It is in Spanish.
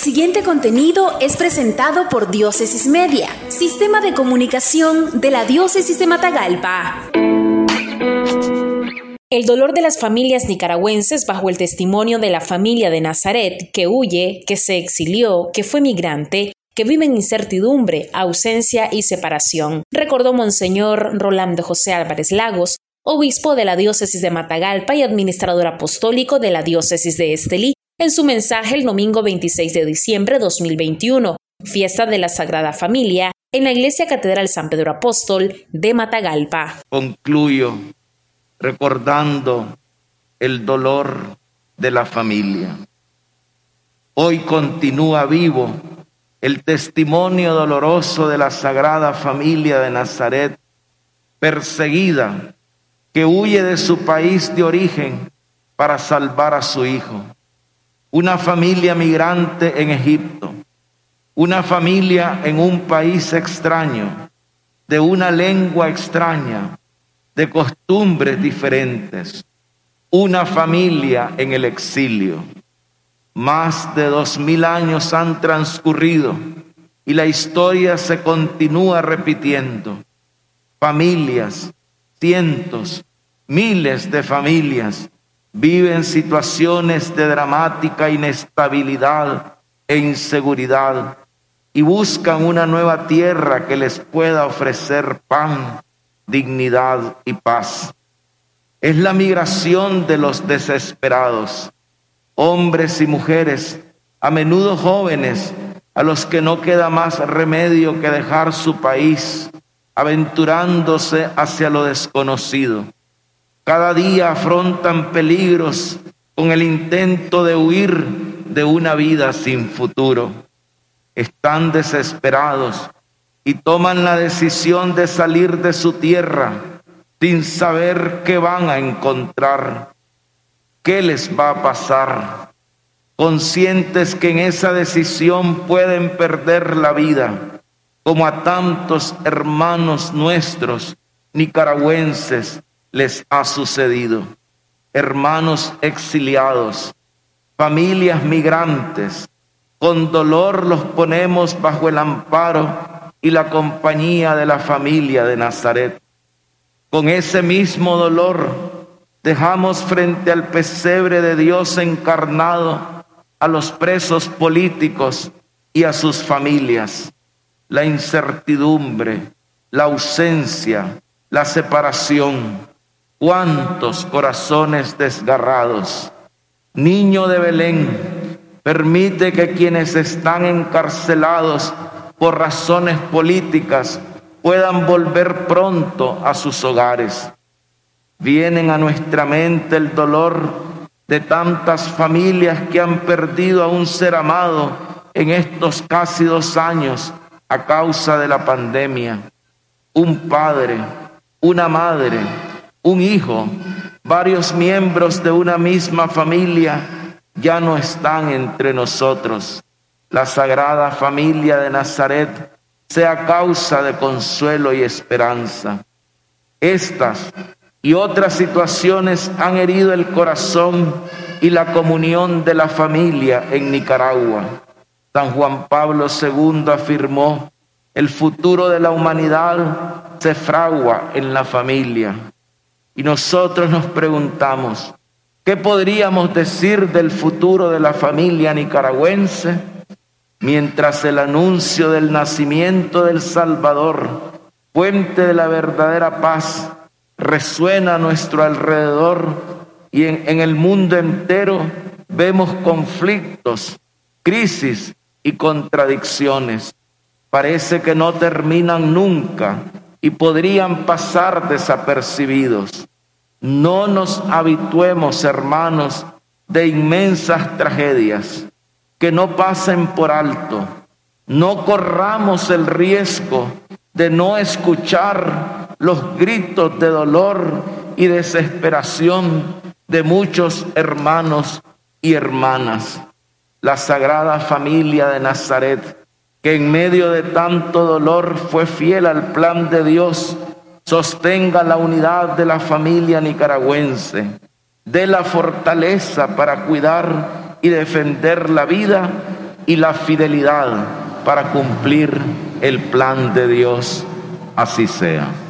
siguiente contenido es presentado por Diócesis Media, Sistema de Comunicación de la Diócesis de Matagalpa. El dolor de las familias nicaragüenses bajo el testimonio de la familia de Nazaret, que huye, que se exilió, que fue migrante, que vive en incertidumbre, ausencia y separación, recordó Monseñor Rolando José Álvarez Lagos, obispo de la diócesis de Matagalpa y administrador apostólico de la diócesis de Estelí, en su mensaje el domingo 26 de diciembre de 2021, fiesta de la Sagrada Familia, en la Iglesia Catedral San Pedro Apóstol de Matagalpa. Concluyo recordando el dolor de la familia. Hoy continúa vivo el testimonio doloroso de la Sagrada Familia de Nazaret, perseguida, que huye de su país de origen para salvar a su hijo una familia migrante en Egipto, una familia en un país extraño, de una lengua extraña, de costumbres diferentes, una familia en el exilio. Más de dos mil años han transcurrido y la historia se continúa repitiendo. Familias, cientos, miles de familias viven situaciones de dramática inestabilidad e inseguridad y buscan una nueva tierra que les pueda ofrecer pan, dignidad y paz. Es la migración de los desesperados, hombres y mujeres, a menudo jóvenes, a los que no queda más remedio que dejar su país, aventurándose hacia lo desconocido cada día afrontan peligros con el intento de huir de una vida sin futuro. Están desesperados y toman la decisión de salir de su tierra sin saber qué van a encontrar, qué les va a pasar, conscientes que en esa decisión pueden perder la vida, como a tantos hermanos nuestros nicaragüenses les ha sucedido. Hermanos exiliados, familias migrantes, con dolor los ponemos bajo el amparo y la compañía de la familia de Nazaret. Con ese mismo dolor dejamos frente al pesebre de Dios encarnado a los presos políticos y a sus familias. La incertidumbre, la ausencia, la separación, cuántos corazones desgarrados. Niño de Belén, permite que quienes están encarcelados por razones políticas puedan volver pronto a sus hogares. Vienen a nuestra mente el dolor de tantas familias que han perdido a un ser amado en estos casi dos años a causa de la pandemia. Un padre, una madre, un hijo, varios miembros de una misma familia ya no están entre nosotros. La sagrada familia de Nazaret sea causa de consuelo y esperanza. Estas y otras situaciones han herido el corazón y la comunión de la familia en Nicaragua. San Juan Pablo II afirmó, el futuro de la humanidad se fragua en la familia. Y nosotros nos preguntamos, ¿qué podríamos decir del futuro de la familia nicaragüense mientras el anuncio del nacimiento del Salvador, fuente de la verdadera paz, resuena a nuestro alrededor y en, en el mundo entero vemos conflictos, crisis y contradicciones? Parece que no terminan nunca y podrían pasar desapercibidos. No nos habituemos, hermanos, de inmensas tragedias que no pasen por alto. No corramos el riesgo de no escuchar los gritos de dolor y desesperación de muchos hermanos y hermanas. La Sagrada Familia de Nazaret que en medio de tanto dolor fue fiel al plan de Dios, sostenga la unidad de la familia nicaragüense, dé la fortaleza para cuidar y defender la vida y la fidelidad para cumplir el plan de Dios. Así sea.